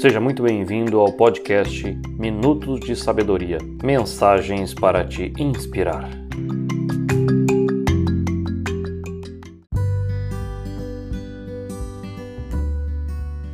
Seja muito bem-vindo ao podcast Minutos de Sabedoria mensagens para te inspirar.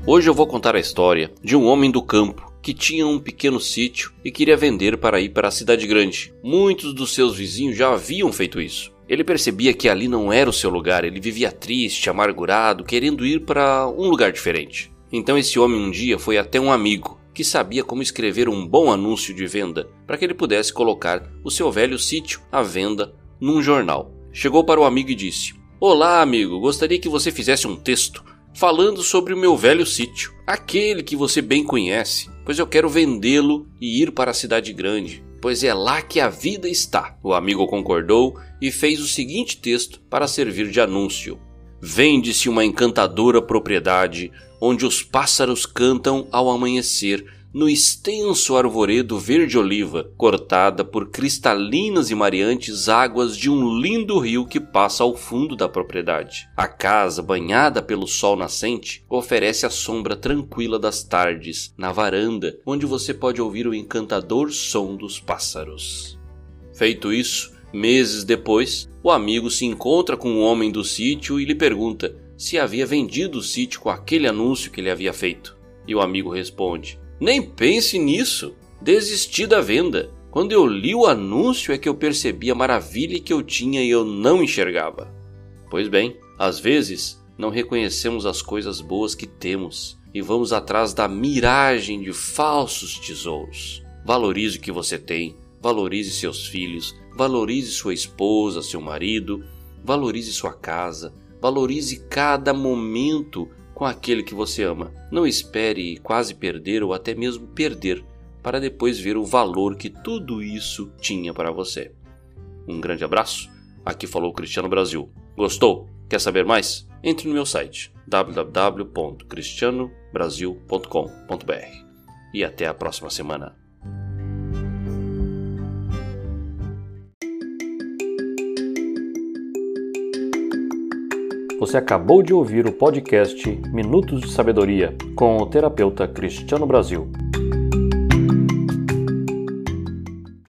Hoje eu vou contar a história de um homem do campo que tinha um pequeno sítio e queria vender para ir para a cidade grande. Muitos dos seus vizinhos já haviam feito isso. Ele percebia que ali não era o seu lugar, ele vivia triste, amargurado, querendo ir para um lugar diferente. Então esse homem um dia foi até um amigo que sabia como escrever um bom anúncio de venda para que ele pudesse colocar o seu velho sítio à venda num jornal. Chegou para o amigo e disse: Olá, amigo, gostaria que você fizesse um texto falando sobre o meu velho sítio, aquele que você bem conhece, pois eu quero vendê-lo e ir para a cidade grande, pois é lá que a vida está. O amigo concordou e fez o seguinte texto para servir de anúncio: Vende-se uma encantadora propriedade onde os pássaros cantam ao amanhecer no extenso arvoredo verde-oliva, cortada por cristalinas e mareantes águas de um lindo rio que passa ao fundo da propriedade. A casa, banhada pelo sol nascente, oferece a sombra tranquila das tardes, na varanda, onde você pode ouvir o encantador som dos pássaros. Feito isso, meses depois, o amigo se encontra com o homem do sítio e lhe pergunta se havia vendido o sítio com aquele anúncio que ele havia feito. E o amigo responde: Nem pense nisso, desisti da venda. Quando eu li o anúncio é que eu percebi a maravilha que eu tinha e eu não enxergava. Pois bem, às vezes não reconhecemos as coisas boas que temos e vamos atrás da miragem de falsos tesouros. Valorize o que você tem, valorize seus filhos, valorize sua esposa, seu marido, valorize sua casa, Valorize cada momento com aquele que você ama. Não espere quase perder ou até mesmo perder para depois ver o valor que tudo isso tinha para você. Um grande abraço. Aqui falou Cristiano Brasil. Gostou? Quer saber mais? Entre no meu site www.cristianobrasil.com.br. E até a próxima semana. Você acabou de ouvir o podcast Minutos de Sabedoria com o terapeuta Cristiano Brasil.